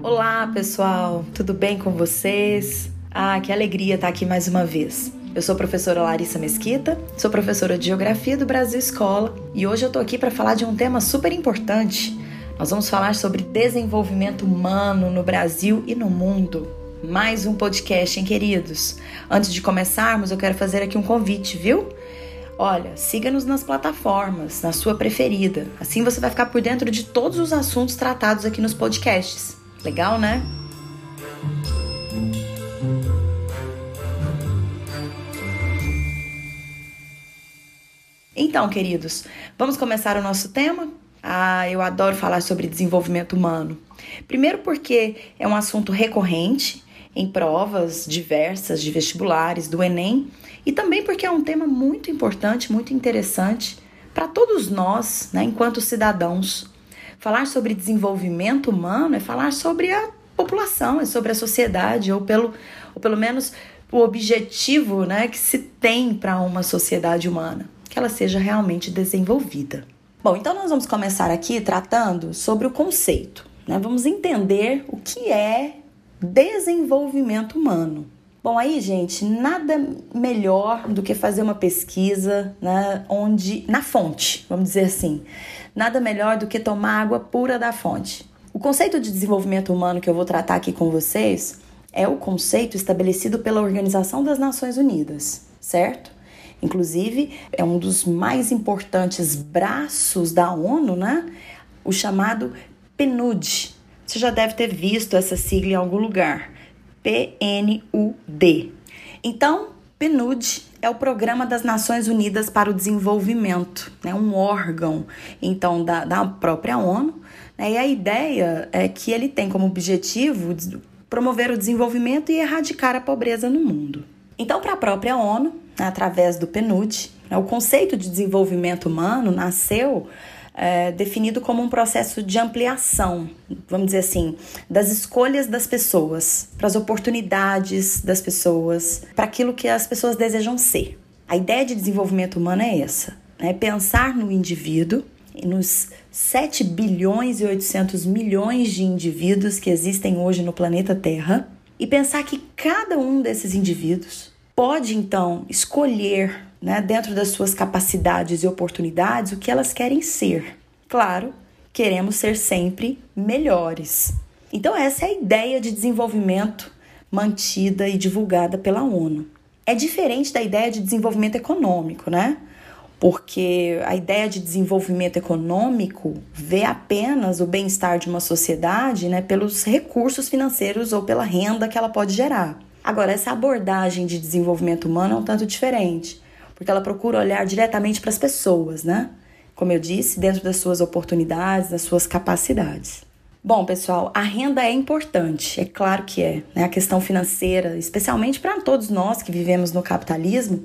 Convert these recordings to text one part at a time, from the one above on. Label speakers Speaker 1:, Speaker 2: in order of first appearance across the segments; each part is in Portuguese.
Speaker 1: Olá, pessoal, tudo bem com vocês? Ah, que alegria estar aqui mais uma vez. Eu sou a professora Larissa Mesquita, sou professora de Geografia do Brasil Escola e hoje eu tô aqui para falar de um tema super importante. Nós vamos falar sobre desenvolvimento humano no Brasil e no mundo. Mais um podcast, hein, queridos? Antes de começarmos, eu quero fazer aqui um convite, viu? Olha, siga-nos nas plataformas, na sua preferida. Assim você vai ficar por dentro de todos os assuntos tratados aqui nos podcasts. Legal, né? Então, queridos, vamos começar o nosso tema? Ah, eu adoro falar sobre desenvolvimento humano. Primeiro, porque é um assunto recorrente em provas diversas de vestibulares, do Enem, e também porque é um tema muito importante, muito interessante para todos nós, né, enquanto cidadãos. Falar sobre desenvolvimento humano é falar sobre a população, é sobre a sociedade, ou pelo, ou pelo menos o objetivo né, que se tem para uma sociedade humana, que ela seja realmente desenvolvida. Bom, então nós vamos começar aqui tratando sobre o conceito. Né? Vamos entender o que é desenvolvimento humano. Bom, aí, gente, nada melhor do que fazer uma pesquisa né, onde na fonte, vamos dizer assim. Nada melhor do que tomar água pura da fonte. O conceito de desenvolvimento humano que eu vou tratar aqui com vocês é o conceito estabelecido pela Organização das Nações Unidas, certo? Inclusive, é um dos mais importantes braços da ONU, né? O chamado PNUD, você já deve ter visto essa sigla em algum lugar. PNUD. Então, PNUD é o Programa das Nações Unidas para o Desenvolvimento, né? um órgão então da, da própria ONU. Né? E a ideia é que ele tem como objetivo promover o desenvolvimento e erradicar a pobreza no mundo. Então, para a própria ONU, através do PNUD, né? o conceito de desenvolvimento humano nasceu é, definido como um processo de ampliação, vamos dizer assim, das escolhas das pessoas, para as oportunidades das pessoas, para aquilo que as pessoas desejam ser. A ideia de desenvolvimento humano é essa: né? pensar no indivíduo, nos 7 bilhões e 800 milhões de indivíduos que existem hoje no planeta Terra, e pensar que cada um desses indivíduos pode então escolher né, dentro das suas capacidades e oportunidades, o que elas querem ser. Claro, queremos ser sempre melhores. Então, essa é a ideia de desenvolvimento mantida e divulgada pela ONU. É diferente da ideia de desenvolvimento econômico, né? Porque a ideia de desenvolvimento econômico vê apenas o bem-estar de uma sociedade né, pelos recursos financeiros ou pela renda que ela pode gerar. Agora, essa abordagem de desenvolvimento humano é um tanto diferente porque ela procura olhar diretamente para as pessoas, né? Como eu disse, dentro das suas oportunidades, das suas capacidades. Bom, pessoal, a renda é importante, é claro que é. Né? A questão financeira, especialmente para todos nós que vivemos no capitalismo,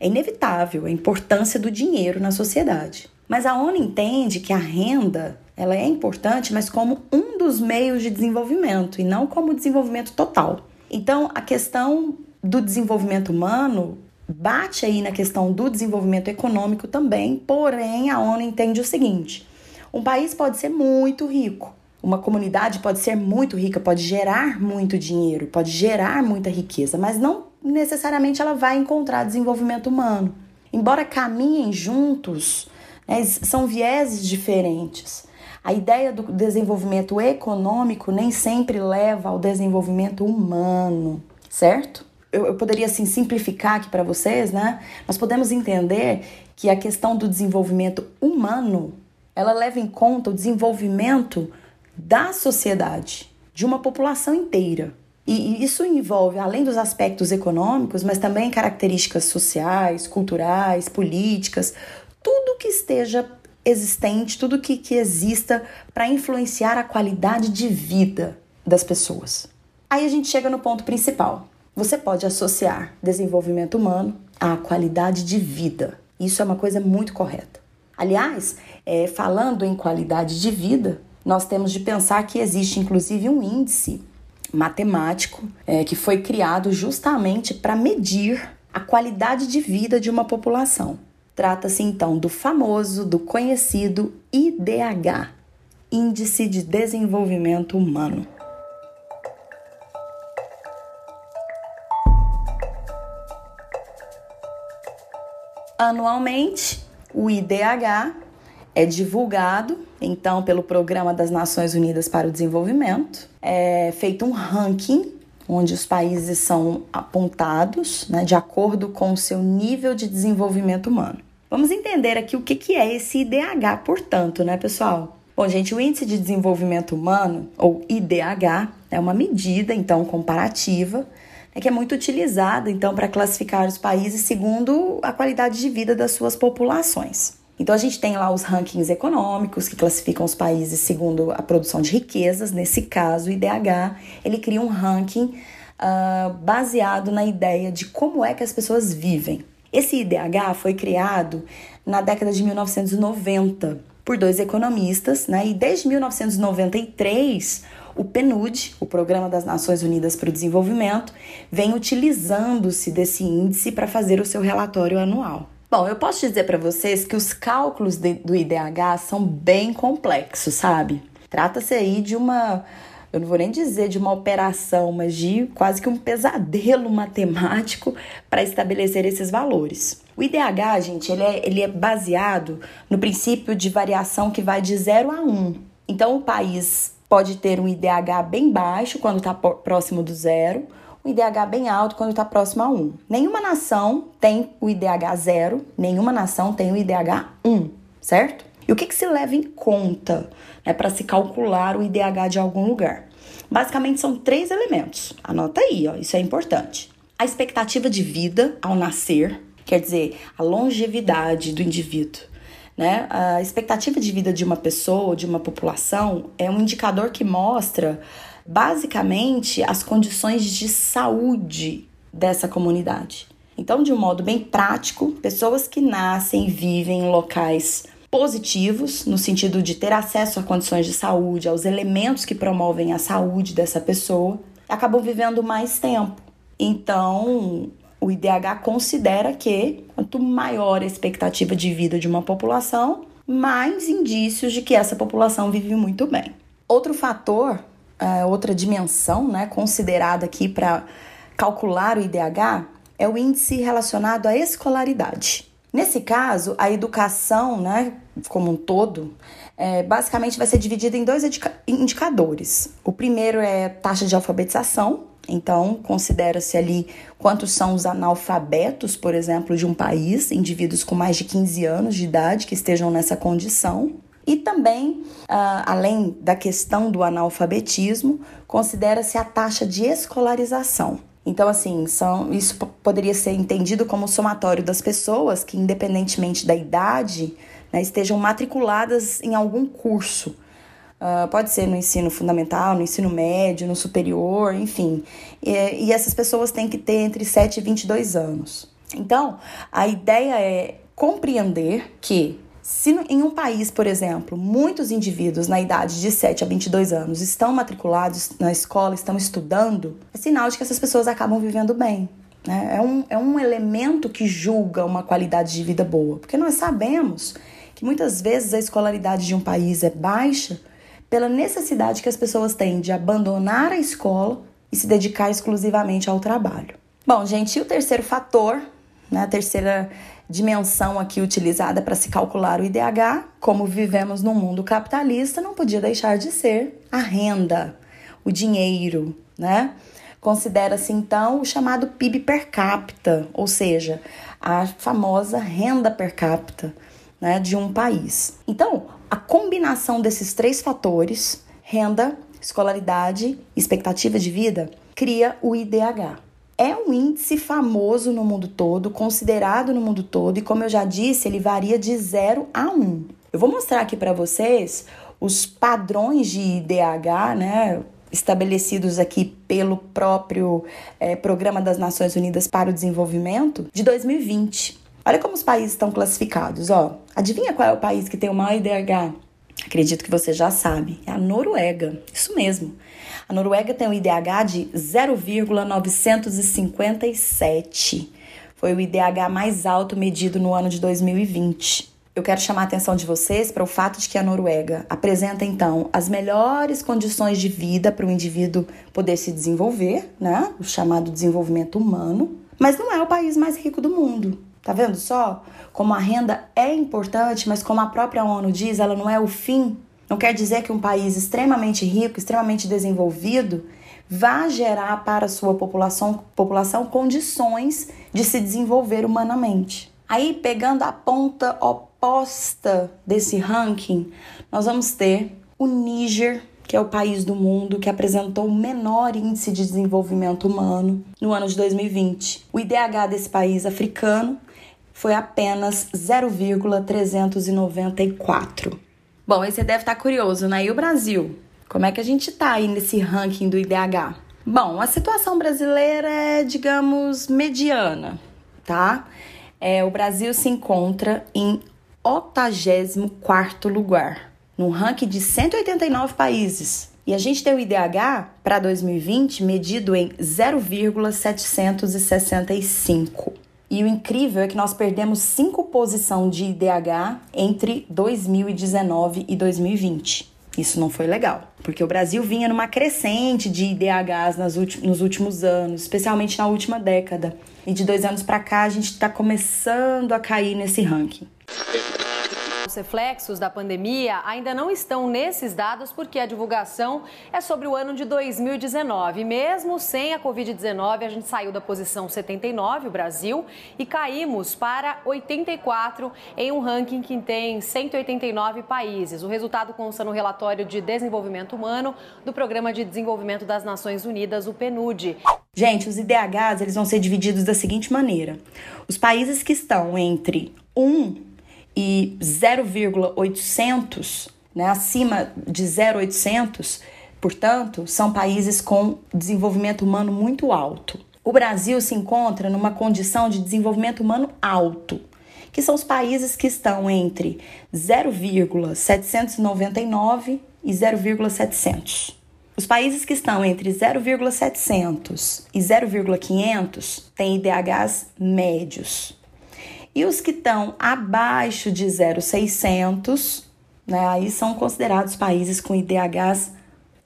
Speaker 1: é inevitável a importância do dinheiro na sociedade. Mas a ONU entende que a renda ela é importante, mas como um dos meios de desenvolvimento e não como desenvolvimento total. Então, a questão do desenvolvimento humano bate aí na questão do desenvolvimento econômico também, porém a ONU entende o seguinte: um país pode ser muito rico, uma comunidade pode ser muito rica, pode gerar muito dinheiro, pode gerar muita riqueza, mas não necessariamente ela vai encontrar desenvolvimento humano. Embora caminhem juntos, né, são vieses diferentes. A ideia do desenvolvimento econômico nem sempre leva ao desenvolvimento humano, certo? Eu, eu poderia assim simplificar aqui para vocês, né? Nós podemos entender que a questão do desenvolvimento humano, ela leva em conta o desenvolvimento da sociedade, de uma população inteira. E isso envolve, além dos aspectos econômicos, mas também características sociais, culturais, políticas, tudo que esteja existente, tudo que, que exista para influenciar a qualidade de vida das pessoas. Aí a gente chega no ponto principal. Você pode associar desenvolvimento humano à qualidade de vida. Isso é uma coisa muito correta. Aliás, é, falando em qualidade de vida, nós temos de pensar que existe inclusive um índice matemático é, que foi criado justamente para medir a qualidade de vida de uma população. Trata-se então do famoso, do conhecido IDH, Índice de Desenvolvimento Humano. Anualmente, o IDH é divulgado, então, pelo Programa das Nações Unidas para o Desenvolvimento. É feito um ranking onde os países são apontados né, de acordo com o seu nível de desenvolvimento humano. Vamos entender aqui o que, que é esse IDH, portanto, né, pessoal? Bom, gente, o Índice de Desenvolvimento Humano, ou IDH, é uma medida, então, comparativa, né, que é muito utilizada, então, para classificar os países segundo a qualidade de vida das suas populações. Então a gente tem lá os rankings econômicos que classificam os países segundo a produção de riquezas. Nesse caso, o IDH ele cria um ranking uh, baseado na ideia de como é que as pessoas vivem. Esse IDH foi criado na década de 1990 por dois economistas, né? E desde 1993 o PNUD, o Programa das Nações Unidas para o Desenvolvimento, vem utilizando-se desse índice para fazer o seu relatório anual. Bom, eu posso dizer para vocês que os cálculos de, do IDH são bem complexos, sabe? Trata-se aí de uma, eu não vou nem dizer de uma operação, mas de quase que um pesadelo matemático para estabelecer esses valores. O IDH, gente, ele é, ele é baseado no princípio de variação que vai de 0 a 1. Um. Então, o país pode ter um IDH bem baixo quando está próximo do zero, o IDH bem alto quando está próximo a 1. Nenhuma nação tem o IDH 0, nenhuma nação tem o IDH 1, certo? E o que, que se leva em conta né, para se calcular o IDH de algum lugar? Basicamente são três elementos. Anota aí, ó, isso é importante. A expectativa de vida ao nascer, quer dizer, a longevidade do indivíduo. Né? A expectativa de vida de uma pessoa, de uma população, é um indicador que mostra basicamente as condições de saúde dessa comunidade. Então, de um modo bem prático, pessoas que nascem e vivem em locais positivos, no sentido de ter acesso a condições de saúde, aos elementos que promovem a saúde dessa pessoa, acabam vivendo mais tempo. Então, o IDH considera que quanto maior a expectativa de vida de uma população, mais indícios de que essa população vive muito bem. Outro fator uh, outra dimensão né, considerada aqui para calcular o IDH é o índice relacionado à escolaridade. Nesse caso, a educação, né, como um todo, é, basicamente vai ser dividida em dois indicadores. O primeiro é taxa de alfabetização, então considera-se ali quantos são os analfabetos, por exemplo, de um país, indivíduos com mais de 15 anos de idade que estejam nessa condição. E também, uh, além da questão do analfabetismo, considera-se a taxa de escolarização. Então, assim, são, isso poderia ser entendido como somatório das pessoas que, independentemente da idade, né, estejam matriculadas em algum curso. Uh, pode ser no ensino fundamental, no ensino médio, no superior, enfim. E, e essas pessoas têm que ter entre 7 e 22 anos. Então, a ideia é compreender que se em um país, por exemplo, muitos indivíduos na idade de 7 a 22 anos estão matriculados na escola, estão estudando, é sinal de que essas pessoas acabam vivendo bem. Né? É, um, é um elemento que julga uma qualidade de vida boa, porque nós sabemos que muitas vezes a escolaridade de um país é baixa pela necessidade que as pessoas têm de abandonar a escola e se dedicar exclusivamente ao trabalho. Bom, gente, e o terceiro fator, né, a terceira dimensão aqui utilizada para se calcular o IDH, como vivemos num mundo capitalista, não podia deixar de ser a renda, o dinheiro, né? Considera-se então o chamado PIB per capita, ou seja, a famosa renda per capita né, de um país. Então, a combinação desses três fatores, renda, escolaridade, expectativa de vida, cria o IDH. É um índice famoso no mundo todo, considerado no mundo todo, e como eu já disse, ele varia de 0 a 1. Um. Eu vou mostrar aqui para vocês os padrões de IDH, né? Estabelecidos aqui pelo próprio é, Programa das Nações Unidas para o Desenvolvimento de 2020. Olha como os países estão classificados, ó. Adivinha qual é o país que tem o maior IDH? Acredito que você já sabe. É a Noruega. Isso mesmo. A Noruega tem um IDH de 0,957. foi o IDH mais alto medido no ano de 2020. Eu quero chamar a atenção de vocês para o fato de que a Noruega apresenta então as melhores condições de vida para o indivíduo poder se desenvolver, né? O chamado desenvolvimento humano, mas não é o país mais rico do mundo. Tá vendo só como a renda é importante, mas como a própria ONU diz, ela não é o fim. Não quer dizer que um país extremamente rico, extremamente desenvolvido, vá gerar para a sua população, população condições de se desenvolver humanamente. Aí, pegando a ponta oposta desse ranking, nós vamos ter o Níger, que é o país do mundo que apresentou o menor índice de desenvolvimento humano no ano de 2020. O IDH desse país africano foi apenas 0,394. Bom, aí você deve estar curioso, né? E o Brasil? Como é que a gente tá aí nesse ranking do IDH? Bom, a situação brasileira é, digamos, mediana, tá? É, o Brasil se encontra em 84 lugar, num ranking de 189 países. E a gente tem o IDH para 2020 medido em 0,765. E o incrível é que nós perdemos cinco posições de IDH entre 2019 e 2020. Isso não foi legal, porque o Brasil vinha numa crescente de IDHs nos últimos anos, especialmente na última década. E de dois anos para cá a gente está começando a cair nesse ranking.
Speaker 2: Os reflexos da pandemia ainda não estão nesses dados porque a divulgação é sobre o ano de 2019. Mesmo sem a Covid-19, a gente saiu da posição 79, o Brasil, e caímos para 84 em um ranking que tem 189 países. O resultado consta no relatório de desenvolvimento humano do Programa de Desenvolvimento das Nações Unidas, o PNUD.
Speaker 1: Gente, os IDHs eles vão ser divididos da seguinte maneira: os países que estão entre 1 e 0,800, né, acima de 0,800, portanto, são países com desenvolvimento humano muito alto. O Brasil se encontra numa condição de desenvolvimento humano alto, que são os países que estão entre 0,799 e 0,700. Os países que estão entre 0,700 e 0,500 têm IDHs médios. E os que estão abaixo de 0,600, né, aí são considerados países com IDHs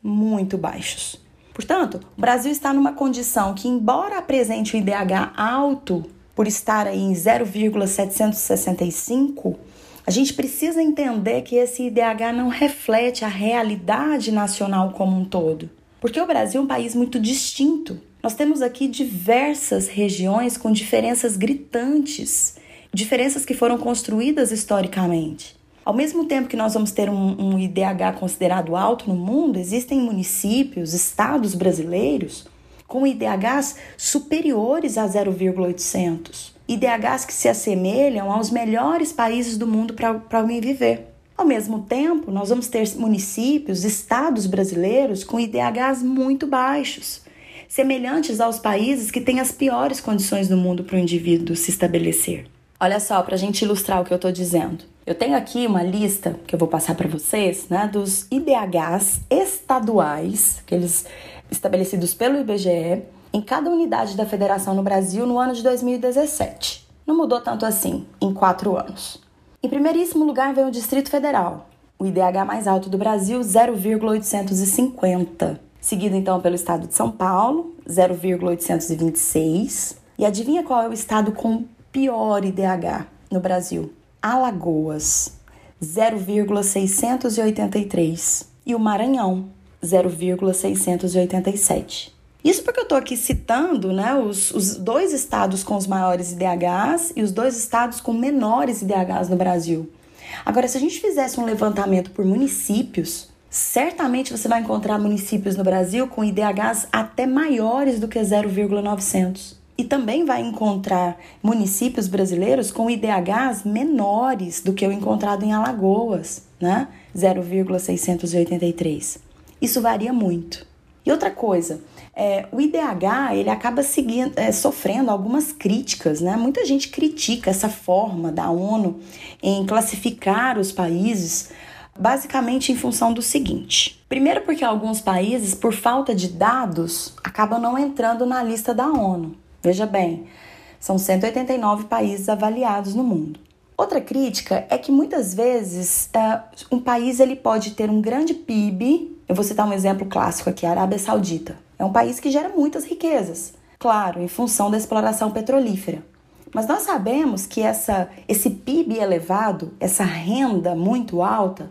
Speaker 1: muito baixos. Portanto, o Brasil está numa condição que, embora apresente o IDH alto, por estar aí em 0,765, a gente precisa entender que esse IDH não reflete a realidade nacional como um todo. Porque o Brasil é um país muito distinto. Nós temos aqui diversas regiões com diferenças gritantes diferenças que foram construídas historicamente. Ao mesmo tempo que nós vamos ter um, um IDH considerado alto no mundo, existem municípios, estados brasileiros com IDHs superiores a 0,800. IDHs que se assemelham aos melhores países do mundo para alguém viver. Ao mesmo tempo, nós vamos ter municípios, estados brasileiros com IDHs muito baixos, semelhantes aos países que têm as piores condições do mundo para o indivíduo se estabelecer. Olha só, para a gente ilustrar o que eu estou dizendo. Eu tenho aqui uma lista que eu vou passar para vocês, né, dos IDHs estaduais, aqueles estabelecidos pelo IBGE, em cada unidade da federação no Brasil no ano de 2017. Não mudou tanto assim em quatro anos. Em primeiríssimo lugar vem o Distrito Federal, o IDH mais alto do Brasil, 0,850. Seguido então pelo estado de São Paulo, 0,826. E adivinha qual é o estado com pior IDH no Brasil. Alagoas, 0,683 e o Maranhão, 0,687. Isso porque eu estou aqui citando né, os, os dois estados com os maiores IDHs e os dois estados com menores IDHs no Brasil. Agora, se a gente fizesse um levantamento por municípios, certamente você vai encontrar municípios no Brasil com IDHs até maiores do que 0,900 e também vai encontrar municípios brasileiros com IDHs menores do que o encontrado em Alagoas, né? 0,683. Isso varia muito. E outra coisa, é, o IDH ele acaba seguindo, é, sofrendo algumas críticas, né? Muita gente critica essa forma da ONU em classificar os países basicamente em função do seguinte: primeiro, porque alguns países, por falta de dados, acabam não entrando na lista da ONU. Veja bem, São 189 países avaliados no mundo. Outra crítica é que muitas vezes uh, um país ele pode ter um grande PIB. Eu vou citar um exemplo clássico aqui: a Arábia Saudita. É um país que gera muitas riquezas, claro, em função da exploração petrolífera. Mas nós sabemos que essa, esse PIB elevado, essa renda muito alta,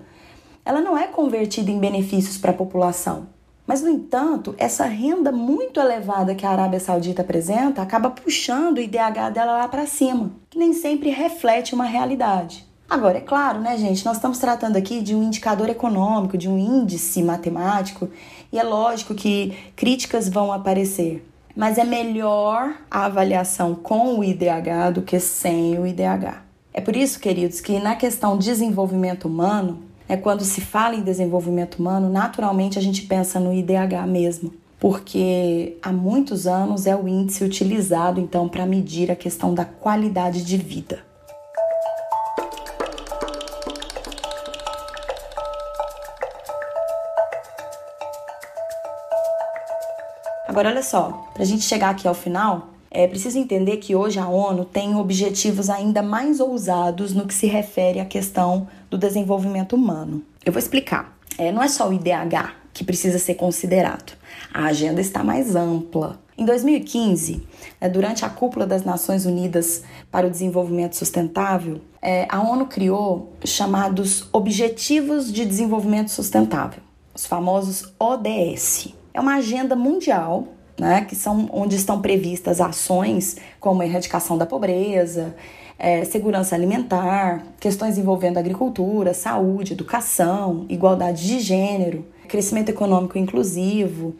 Speaker 1: ela não é convertida em benefícios para a população. Mas, no entanto, essa renda muito elevada que a Arábia Saudita apresenta acaba puxando o IDH dela lá para cima, que nem sempre reflete uma realidade. Agora, é claro, né, gente, nós estamos tratando aqui de um indicador econômico, de um índice matemático, e é lógico que críticas vão aparecer. Mas é melhor a avaliação com o IDH do que sem o IDH. É por isso, queridos, que na questão desenvolvimento humano, é quando se fala em desenvolvimento humano, naturalmente a gente pensa no IDH mesmo, porque há muitos anos é o índice utilizado então para medir a questão da qualidade de vida. Agora, olha só, para a gente chegar aqui ao final, é preciso entender que hoje a ONU tem objetivos ainda mais ousados no que se refere à questão do desenvolvimento humano. Eu vou explicar. É, não é só o IDH que precisa ser considerado. A agenda está mais ampla. Em 2015, é, durante a cúpula das Nações Unidas para o Desenvolvimento Sustentável, é, a ONU criou chamados Objetivos de Desenvolvimento Sustentável, os famosos ODS. É uma agenda mundial né, que são onde estão previstas ações como a erradicação da pobreza, é, segurança alimentar, questões envolvendo agricultura, saúde, educação, igualdade de gênero, crescimento econômico inclusivo,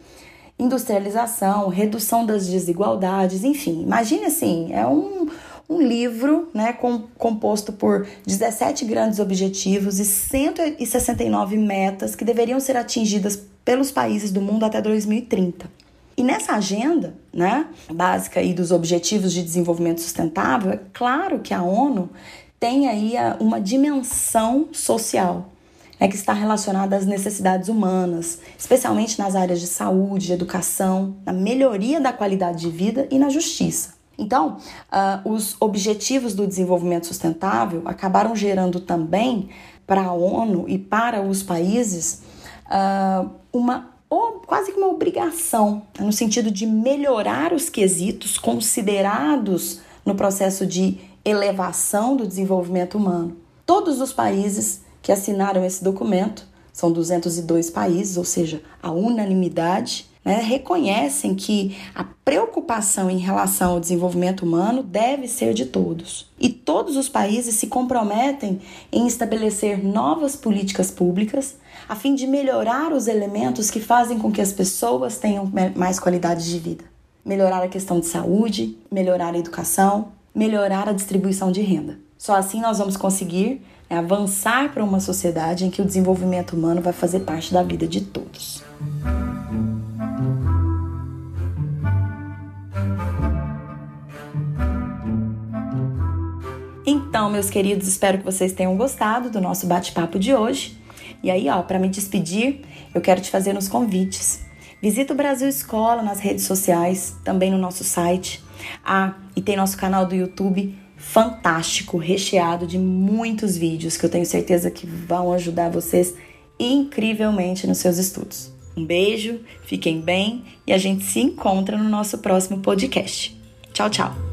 Speaker 1: industrialização, redução das desigualdades, enfim. Imagine assim, é um, um livro né, com, composto por 17 grandes objetivos e 169 metas que deveriam ser atingidas pelos países do mundo até 2030. E nessa agenda, né, básica aí dos Objetivos de Desenvolvimento Sustentável, é claro que a ONU tem aí uma dimensão social, né, que está relacionada às necessidades humanas, especialmente nas áreas de saúde, educação, na melhoria da qualidade de vida e na justiça. Então, uh, os objetivos do desenvolvimento sustentável acabaram gerando também para a ONU e para os países uh, uma ou quase que uma obrigação, né, no sentido de melhorar os quesitos considerados no processo de elevação do desenvolvimento humano. Todos os países que assinaram esse documento, são 202 países, ou seja, a unanimidade, né, reconhecem que a preocupação em relação ao desenvolvimento humano deve ser de todos. E todos os países se comprometem em estabelecer novas políticas públicas a fim de melhorar os elementos que fazem com que as pessoas tenham mais qualidade de vida. Melhorar a questão de saúde, melhorar a educação, melhorar a distribuição de renda. Só assim nós vamos conseguir né, avançar para uma sociedade em que o desenvolvimento humano vai fazer parte da vida de todos. Então, meus queridos, espero que vocês tenham gostado do nosso bate-papo de hoje. E aí, ó, para me despedir, eu quero te fazer uns convites. Visita o Brasil Escola nas redes sociais, também no nosso site. Ah, e tem nosso canal do YouTube fantástico, recheado de muitos vídeos que eu tenho certeza que vão ajudar vocês incrivelmente nos seus estudos. Um beijo, fiquem bem e a gente se encontra no nosso próximo podcast. Tchau, tchau!